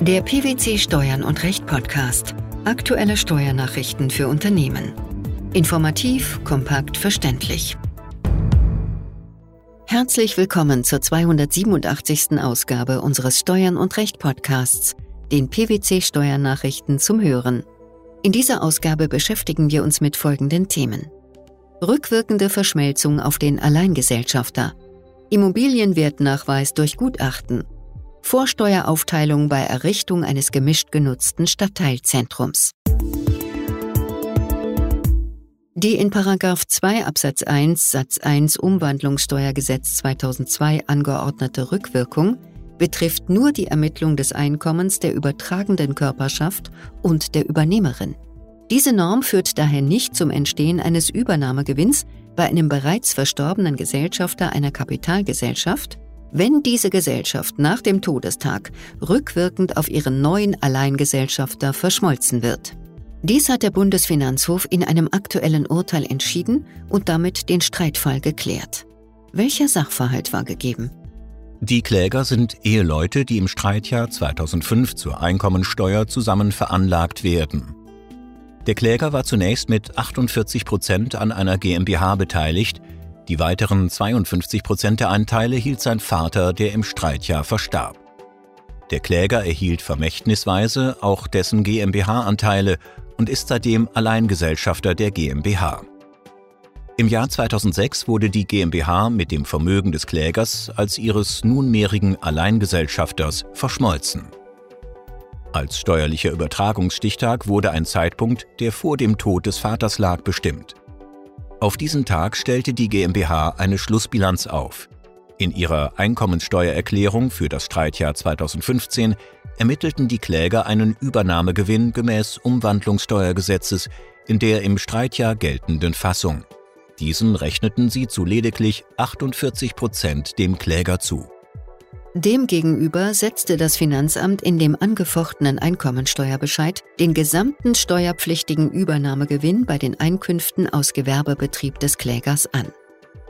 Der PwC Steuern und Recht Podcast. Aktuelle Steuernachrichten für Unternehmen. Informativ, kompakt, verständlich. Herzlich willkommen zur 287. Ausgabe unseres Steuern und Recht Podcasts, den PwC Steuernachrichten zum Hören. In dieser Ausgabe beschäftigen wir uns mit folgenden Themen. Rückwirkende Verschmelzung auf den Alleingesellschafter. Immobilienwertnachweis durch Gutachten Vorsteueraufteilung bei Errichtung eines gemischt genutzten Stadtteilzentrums. Die in 2 Absatz 1 Satz 1 Umwandlungssteuergesetz 2002 angeordnete Rückwirkung betrifft nur die Ermittlung des Einkommens der übertragenden Körperschaft und der Übernehmerin. Diese Norm führt daher nicht zum Entstehen eines Übernahmegewinns bei einem bereits verstorbenen Gesellschafter einer Kapitalgesellschaft, wenn diese Gesellschaft nach dem Todestag rückwirkend auf ihren neuen Alleingesellschafter verschmolzen wird. Dies hat der Bundesfinanzhof in einem aktuellen Urteil entschieden und damit den Streitfall geklärt. Welcher Sachverhalt war gegeben? Die Kläger sind Eheleute, die im Streitjahr 2005 zur Einkommensteuer zusammen veranlagt werden. Der Kläger war zunächst mit 48 Prozent an einer GmbH beteiligt, die weiteren 52 Prozent der Anteile hielt sein Vater, der im Streitjahr verstarb. Der Kläger erhielt vermächtnisweise auch dessen GmbH-Anteile und ist seitdem Alleingesellschafter der GmbH. Im Jahr 2006 wurde die GmbH mit dem Vermögen des Klägers als ihres nunmehrigen Alleingesellschafters verschmolzen. Als steuerlicher Übertragungsstichtag wurde ein Zeitpunkt, der vor dem Tod des Vaters lag, bestimmt. Auf diesen Tag stellte die GmbH eine Schlussbilanz auf. In ihrer Einkommenssteuererklärung für das Streitjahr 2015 ermittelten die Kläger einen Übernahmegewinn gemäß Umwandlungssteuergesetzes in der im Streitjahr geltenden Fassung. Diesen rechneten sie zu lediglich 48 Prozent dem Kläger zu. Demgegenüber setzte das Finanzamt in dem angefochtenen Einkommensteuerbescheid den gesamten steuerpflichtigen Übernahmegewinn bei den Einkünften aus Gewerbebetrieb des Klägers an.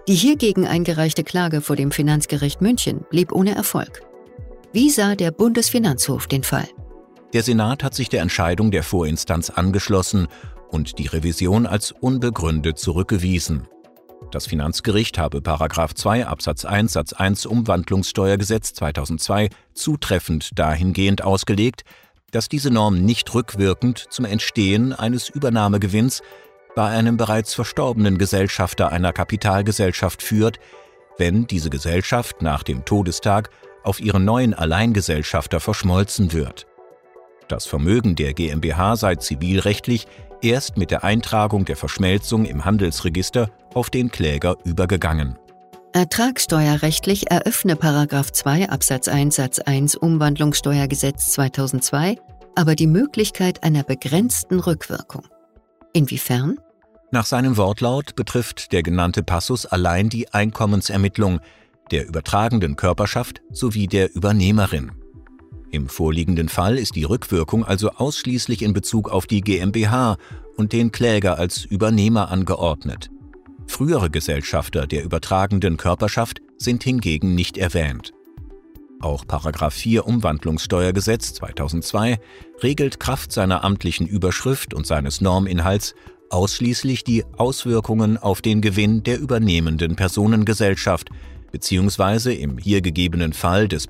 Die hiergegen eingereichte Klage vor dem Finanzgericht München blieb ohne Erfolg. Wie sah der Bundesfinanzhof den Fall? Der Senat hat sich der Entscheidung der Vorinstanz angeschlossen und die Revision als unbegründet zurückgewiesen. Das Finanzgericht habe 2 Absatz 1 Satz 1 Umwandlungssteuergesetz 2002 zutreffend dahingehend ausgelegt, dass diese Norm nicht rückwirkend zum Entstehen eines Übernahmegewinns bei einem bereits verstorbenen Gesellschafter einer Kapitalgesellschaft führt, wenn diese Gesellschaft nach dem Todestag auf ihren neuen Alleingesellschafter verschmolzen wird. Das Vermögen der GmbH sei zivilrechtlich erst mit der Eintragung der Verschmelzung im Handelsregister auf den Kläger übergegangen. Ertragssteuerrechtlich eröffne 2 Absatz 1 Satz 1 Umwandlungssteuergesetz 2002 aber die Möglichkeit einer begrenzten Rückwirkung. Inwiefern? Nach seinem Wortlaut betrifft der genannte Passus allein die Einkommensermittlung der übertragenden Körperschaft sowie der Übernehmerin. Im vorliegenden Fall ist die Rückwirkung also ausschließlich in Bezug auf die GmbH und den Kläger als Übernehmer angeordnet. Frühere Gesellschafter der übertragenden Körperschaft sind hingegen nicht erwähnt. Auch 4 Umwandlungssteuergesetz 2002 regelt Kraft seiner amtlichen Überschrift und seines Norminhalts ausschließlich die Auswirkungen auf den Gewinn der übernehmenden Personengesellschaft beziehungsweise im hier gegebenen Fall des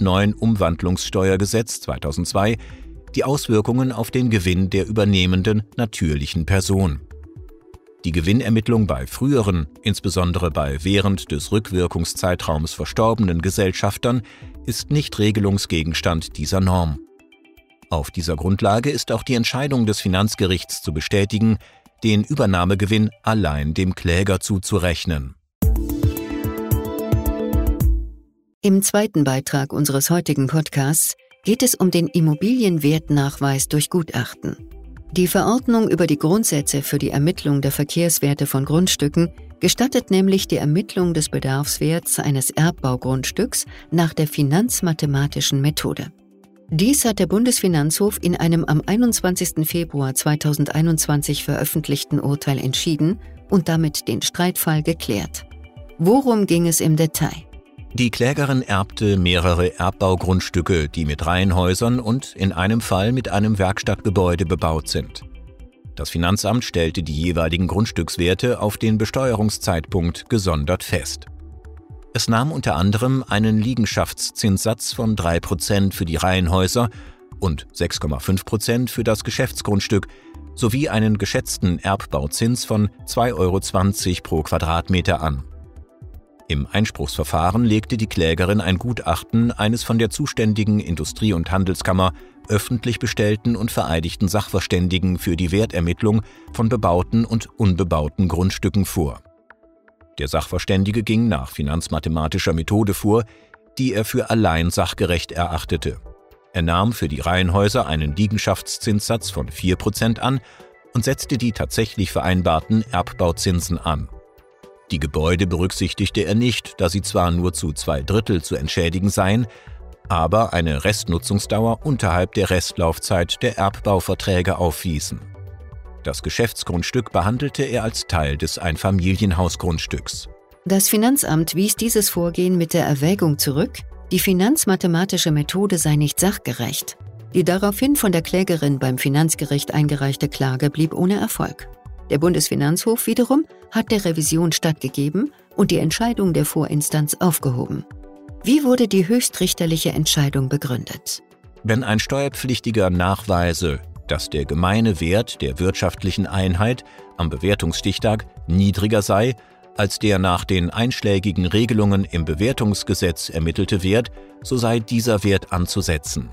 9 Umwandlungssteuergesetz 2002 die Auswirkungen auf den Gewinn der übernehmenden natürlichen Person. Die Gewinnermittlung bei früheren, insbesondere bei während des Rückwirkungszeitraums verstorbenen Gesellschaftern, ist nicht Regelungsgegenstand dieser Norm. Auf dieser Grundlage ist auch die Entscheidung des Finanzgerichts zu bestätigen, den Übernahmegewinn allein dem Kläger zuzurechnen. Im zweiten Beitrag unseres heutigen Podcasts geht es um den Immobilienwertnachweis durch Gutachten. Die Verordnung über die Grundsätze für die Ermittlung der Verkehrswerte von Grundstücken gestattet nämlich die Ermittlung des Bedarfswerts eines Erbbaugrundstücks nach der finanzmathematischen Methode. Dies hat der Bundesfinanzhof in einem am 21. Februar 2021 veröffentlichten Urteil entschieden und damit den Streitfall geklärt. Worum ging es im Detail? Die Klägerin erbte mehrere Erbbaugrundstücke, die mit Reihenhäusern und in einem Fall mit einem Werkstattgebäude bebaut sind. Das Finanzamt stellte die jeweiligen Grundstückswerte auf den Besteuerungszeitpunkt gesondert fest. Es nahm unter anderem einen Liegenschaftszinssatz von 3% für die Reihenhäuser und 6,5% für das Geschäftsgrundstück sowie einen geschätzten Erbbauzins von 2,20 Euro pro Quadratmeter an. Im Einspruchsverfahren legte die Klägerin ein Gutachten eines von der zuständigen Industrie- und Handelskammer öffentlich bestellten und vereidigten Sachverständigen für die Wertermittlung von bebauten und unbebauten Grundstücken vor. Der Sachverständige ging nach finanzmathematischer Methode vor, die er für allein sachgerecht erachtete. Er nahm für die Reihenhäuser einen Liegenschaftszinssatz von 4% an und setzte die tatsächlich vereinbarten Erbbauzinsen an. Die Gebäude berücksichtigte er nicht, da sie zwar nur zu zwei Drittel zu entschädigen seien, aber eine Restnutzungsdauer unterhalb der Restlaufzeit der Erbbauverträge aufwiesen. Das Geschäftsgrundstück behandelte er als Teil des Einfamilienhausgrundstücks. Das Finanzamt wies dieses Vorgehen mit der Erwägung zurück, die finanzmathematische Methode sei nicht sachgerecht. Die daraufhin von der Klägerin beim Finanzgericht eingereichte Klage blieb ohne Erfolg. Der Bundesfinanzhof wiederum hat der Revision stattgegeben und die Entscheidung der Vorinstanz aufgehoben. Wie wurde die höchstrichterliche Entscheidung begründet? Wenn ein Steuerpflichtiger nachweise, dass der gemeine Wert der wirtschaftlichen Einheit am Bewertungsstichtag niedriger sei als der nach den einschlägigen Regelungen im Bewertungsgesetz ermittelte Wert, so sei dieser Wert anzusetzen.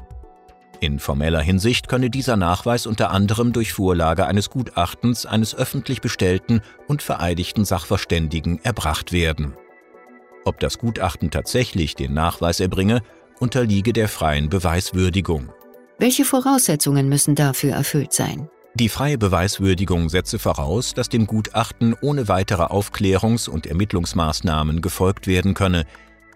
In formeller Hinsicht könne dieser Nachweis unter anderem durch Vorlage eines Gutachtens eines öffentlich bestellten und vereidigten Sachverständigen erbracht werden. Ob das Gutachten tatsächlich den Nachweis erbringe, unterliege der freien Beweiswürdigung. Welche Voraussetzungen müssen dafür erfüllt sein? Die freie Beweiswürdigung setze voraus, dass dem Gutachten ohne weitere Aufklärungs- und Ermittlungsmaßnahmen gefolgt werden könne,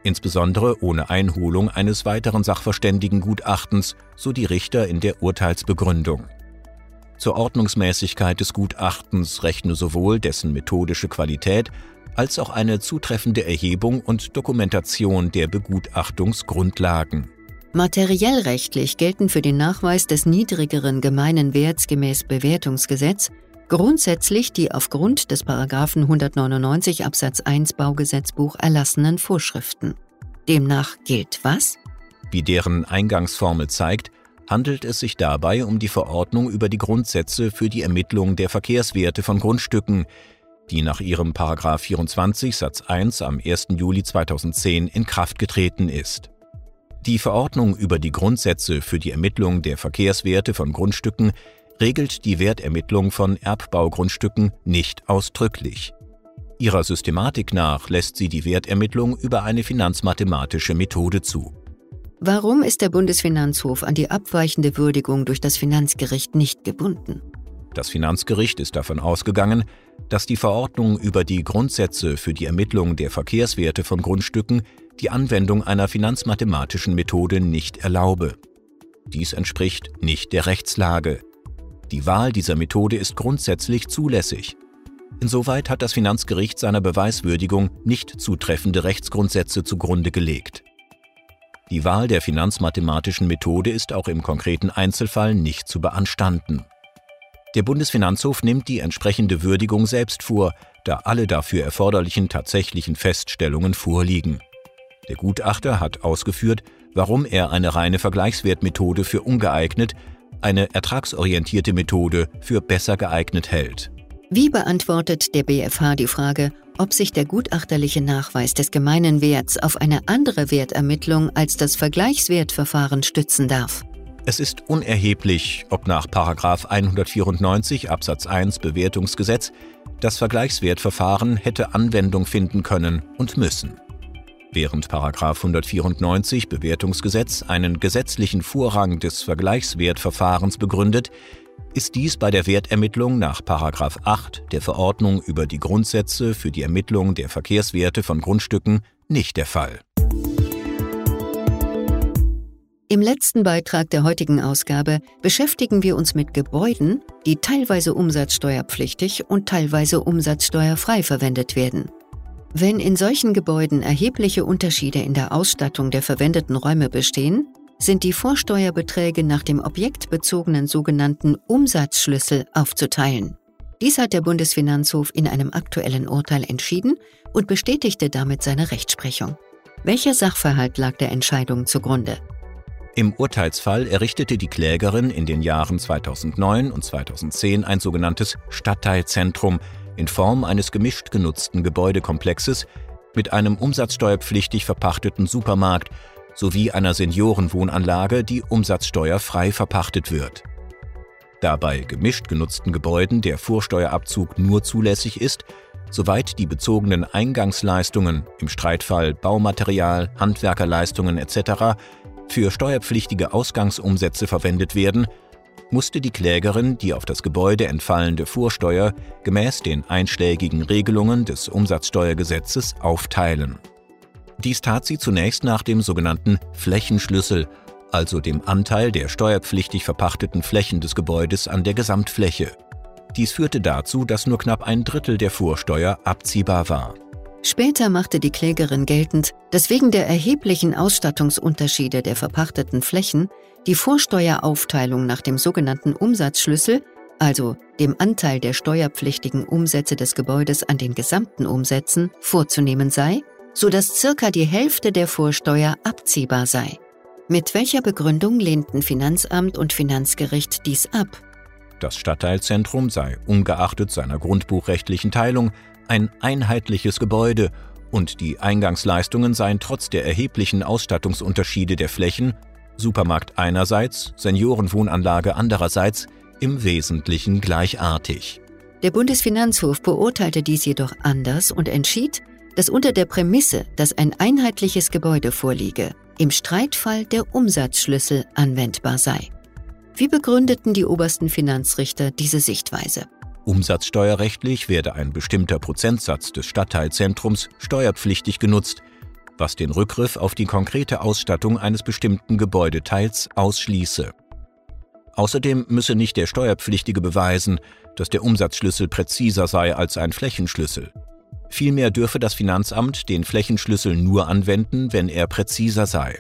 insbesondere ohne Einholung eines weiteren Sachverständigengutachtens, so die Richter in der Urteilsbegründung. Zur Ordnungsmäßigkeit des Gutachtens rechne sowohl dessen methodische Qualität als auch eine zutreffende Erhebung und Dokumentation der Begutachtungsgrundlagen. Materiell rechtlich gelten für den Nachweis des niedrigeren gemeinen Werts gemäß Bewertungsgesetz grundsätzlich die aufgrund des Paragraphen 199 Absatz 1 Baugesetzbuch erlassenen Vorschriften. Demnach gilt was? Wie deren Eingangsformel zeigt, handelt es sich dabei um die Verordnung über die Grundsätze für die Ermittlung der Verkehrswerte von Grundstücken, die nach ihrem Paragraph 24 Satz 1 am 1. Juli 2010 in Kraft getreten ist. Die Verordnung über die Grundsätze für die Ermittlung der Verkehrswerte von Grundstücken regelt die Wertermittlung von Erbbaugrundstücken nicht ausdrücklich. Ihrer Systematik nach lässt sie die Wertermittlung über eine finanzmathematische Methode zu. Warum ist der Bundesfinanzhof an die abweichende Würdigung durch das Finanzgericht nicht gebunden? Das Finanzgericht ist davon ausgegangen, dass die Verordnung über die Grundsätze für die Ermittlung der Verkehrswerte von Grundstücken die Anwendung einer finanzmathematischen Methode nicht erlaube. Dies entspricht nicht der Rechtslage. Die Wahl dieser Methode ist grundsätzlich zulässig. Insoweit hat das Finanzgericht seiner Beweiswürdigung nicht zutreffende Rechtsgrundsätze zugrunde gelegt. Die Wahl der finanzmathematischen Methode ist auch im konkreten Einzelfall nicht zu beanstanden. Der Bundesfinanzhof nimmt die entsprechende Würdigung selbst vor, da alle dafür erforderlichen tatsächlichen Feststellungen vorliegen. Der Gutachter hat ausgeführt, warum er eine reine Vergleichswertmethode für ungeeignet, eine ertragsorientierte Methode für besser geeignet hält. Wie beantwortet der BfH die Frage, ob sich der gutachterliche Nachweis des gemeinen Werts auf eine andere Wertermittlung als das Vergleichswertverfahren stützen darf? Es ist unerheblich, ob nach 194 Absatz 1 Bewertungsgesetz das Vergleichswertverfahren hätte Anwendung finden können und müssen. Während 194 Bewertungsgesetz einen gesetzlichen Vorrang des Vergleichswertverfahrens begründet, ist dies bei der Wertermittlung nach 8 der Verordnung über die Grundsätze für die Ermittlung der Verkehrswerte von Grundstücken nicht der Fall. Im letzten Beitrag der heutigen Ausgabe beschäftigen wir uns mit Gebäuden, die teilweise umsatzsteuerpflichtig und teilweise umsatzsteuerfrei verwendet werden. Wenn in solchen Gebäuden erhebliche Unterschiede in der Ausstattung der verwendeten Räume bestehen, sind die Vorsteuerbeträge nach dem objektbezogenen sogenannten Umsatzschlüssel aufzuteilen. Dies hat der Bundesfinanzhof in einem aktuellen Urteil entschieden und bestätigte damit seine Rechtsprechung. Welcher Sachverhalt lag der Entscheidung zugrunde? Im Urteilsfall errichtete die Klägerin in den Jahren 2009 und 2010 ein sogenanntes Stadtteilzentrum in Form eines gemischt genutzten Gebäudekomplexes mit einem umsatzsteuerpflichtig verpachteten Supermarkt sowie einer Seniorenwohnanlage, die umsatzsteuerfrei verpachtet wird. Da bei gemischt genutzten Gebäuden der Vorsteuerabzug nur zulässig ist, soweit die bezogenen Eingangsleistungen im Streitfall Baumaterial, Handwerkerleistungen etc. für steuerpflichtige Ausgangsumsätze verwendet werden, musste die Klägerin die auf das Gebäude entfallende Vorsteuer gemäß den einschlägigen Regelungen des Umsatzsteuergesetzes aufteilen. Dies tat sie zunächst nach dem sogenannten Flächenschlüssel, also dem Anteil der steuerpflichtig verpachteten Flächen des Gebäudes an der Gesamtfläche. Dies führte dazu, dass nur knapp ein Drittel der Vorsteuer abziehbar war. Später machte die Klägerin geltend, dass wegen der erheblichen Ausstattungsunterschiede der verpachteten Flächen die Vorsteueraufteilung nach dem sogenannten Umsatzschlüssel, also dem Anteil der steuerpflichtigen Umsätze des Gebäudes an den gesamten Umsätzen, vorzunehmen sei, so dass circa die Hälfte der Vorsteuer abziehbar sei. Mit welcher Begründung lehnten Finanzamt und Finanzgericht dies ab? Das Stadtteilzentrum sei ungeachtet seiner grundbuchrechtlichen Teilung ein einheitliches Gebäude und die Eingangsleistungen seien trotz der erheblichen Ausstattungsunterschiede der Flächen Supermarkt einerseits, Seniorenwohnanlage andererseits im Wesentlichen gleichartig. Der Bundesfinanzhof beurteilte dies jedoch anders und entschied, dass unter der Prämisse, dass ein einheitliches Gebäude vorliege, im Streitfall der Umsatzschlüssel anwendbar sei. Wie begründeten die obersten Finanzrichter diese Sichtweise? Umsatzsteuerrechtlich werde ein bestimmter Prozentsatz des Stadtteilzentrums steuerpflichtig genutzt, was den Rückgriff auf die konkrete Ausstattung eines bestimmten Gebäudeteils ausschließe. Außerdem müsse nicht der Steuerpflichtige beweisen, dass der Umsatzschlüssel präziser sei als ein Flächenschlüssel. Vielmehr dürfe das Finanzamt den Flächenschlüssel nur anwenden, wenn er präziser sei.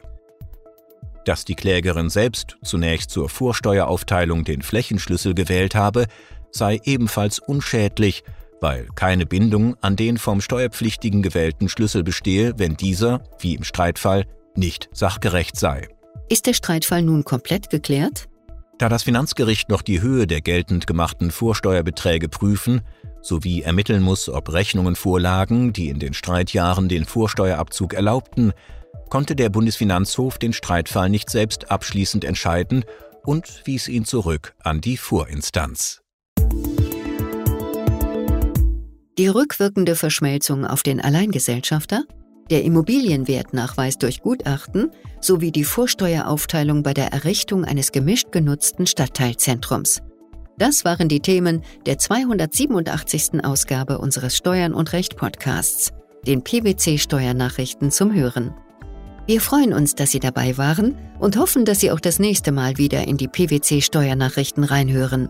Dass die Klägerin selbst zunächst zur Vorsteueraufteilung den Flächenschlüssel gewählt habe, sei ebenfalls unschädlich, weil keine Bindung an den vom Steuerpflichtigen gewählten Schlüssel bestehe, wenn dieser, wie im Streitfall, nicht sachgerecht sei. Ist der Streitfall nun komplett geklärt? Da das Finanzgericht noch die Höhe der geltend gemachten Vorsteuerbeträge prüfen sowie ermitteln muss, ob Rechnungen vorlagen, die in den Streitjahren den Vorsteuerabzug erlaubten, konnte der Bundesfinanzhof den Streitfall nicht selbst abschließend entscheiden und wies ihn zurück an die Vorinstanz. Die rückwirkende Verschmelzung auf den Alleingesellschafter, der Immobilienwertnachweis durch Gutachten sowie die Vorsteueraufteilung bei der Errichtung eines gemischt genutzten Stadtteilzentrums. Das waren die Themen der 287. Ausgabe unseres Steuern und Recht Podcasts, den PwC Steuernachrichten zum Hören. Wir freuen uns, dass Sie dabei waren und hoffen, dass Sie auch das nächste Mal wieder in die PwC Steuernachrichten reinhören.